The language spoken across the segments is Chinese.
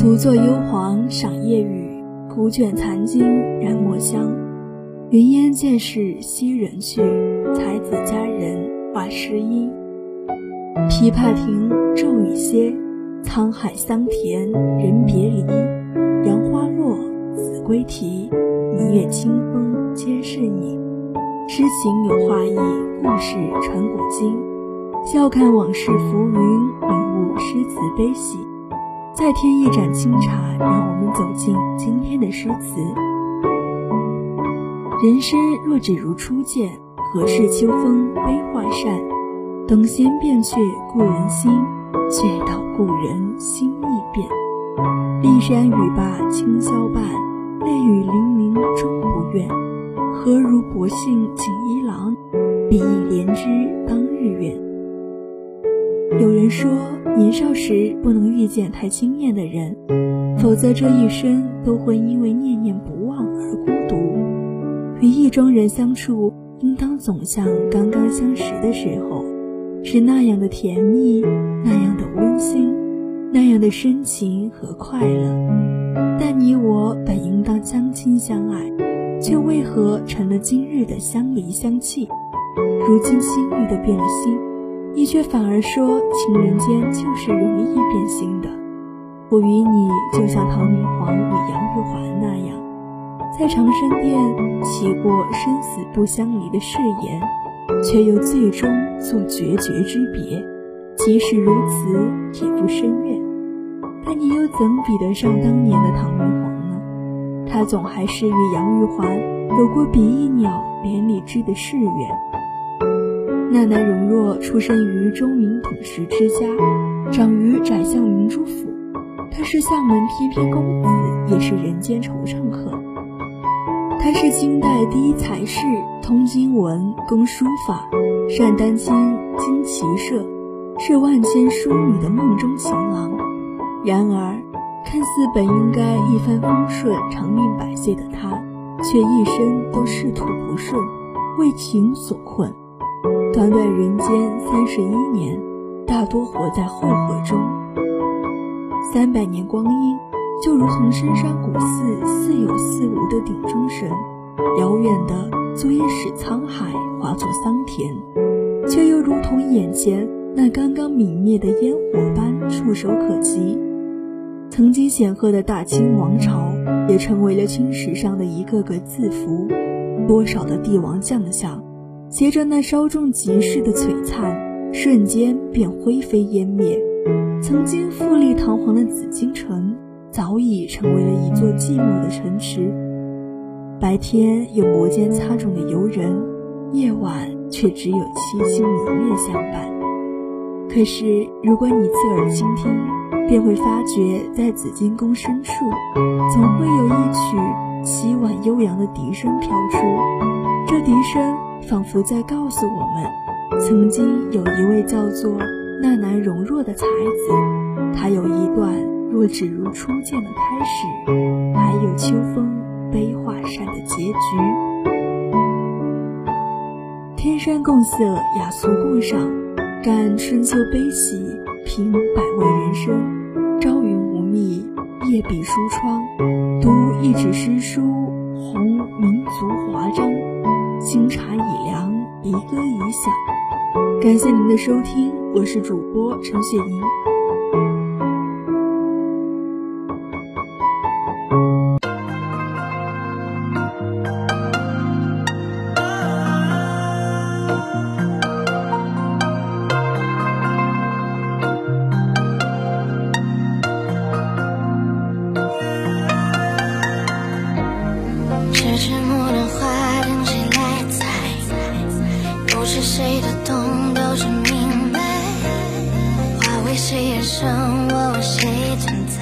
独坐幽篁赏夜雨，古卷残经燃墨香。云烟渐逝昔人去，才子佳人画诗音。琵琶停，骤雨歇，沧海桑田人别离。杨花落，子规啼，明月清风皆是你。诗情有画意，故事传古今。笑看往事浮云，领悟诗词悲喜。再添一盏清茶，让我们走进今天的诗词。人生若只如初见，何事秋风悲画扇？等闲变却故人心，却道故人心易变。骊山语罢清宵半，泪雨霖铃终不怨。何如薄幸锦衣郎，比翼连枝。有人说，年少时不能遇见太惊艳的人，否则这一生都会因为念念不忘而孤独。与意中人相处，应当总像刚刚相识的时候，是那样的甜蜜，那样的温馨，那样的深情和快乐。但你我本应当相亲相爱，却为何成了今日的相离相弃？如今心意的变了心。你却反而说情人间就是容易变心的。我与你就像唐明皇与杨玉环那样，在长生殿起过生死不相离的誓言，却又最终做决绝之别。即使如此，也不深怨。但你又怎比得上当年的唐明皇呢？他总还是与杨玉环有过比翼鸟连理枝的誓愿。奈奈容若出生于中明统氏之家，长于宰相明珠府。他是相门翩翩公子，也是人间惆怅客。他是清代第一才士，通经文，工书法，善丹青，精骑射，是万千淑女的梦中情郎。然而，看似本应该一帆风顺、长命百岁的他，却一生都仕途不顺，为情所困。短短人间三十一年，大多活在后悔中。三百年光阴，就如同深山古寺似有似无的顶中神，遥远的足以使沧海化作桑田，却又如同眼前那刚刚泯灭的烟火般触手可及。曾经显赫的大清王朝，也成为了青史上的一个个字符。多少的帝王将相。携着那稍纵即逝的璀璨，瞬间便灰飞烟灭。曾经富丽堂皇的紫禁城，早已成为了一座寂寞的城池。白天有摩肩擦踵的游人，夜晚却只有凄清明月相伴。可是，如果你侧耳倾听，便会发觉，在紫禁宫深处，总会有一曲凄婉悠扬的笛声飘出。这笛声。仿佛在告诉我们，曾经有一位叫做纳兰容若的才子，他有一段若只如初见的开始，还有秋风悲画扇的结局。天山共色，雅俗共赏，感春秋悲喜，品百味人生。朝云无觅，夜笔书窗，读一纸诗书，红民族华章。清茶已凉，离歌已响。感谢您的收听，我是主播陈雪莹。为谁而生我为谁存在？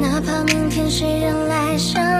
哪怕明天谁人来相。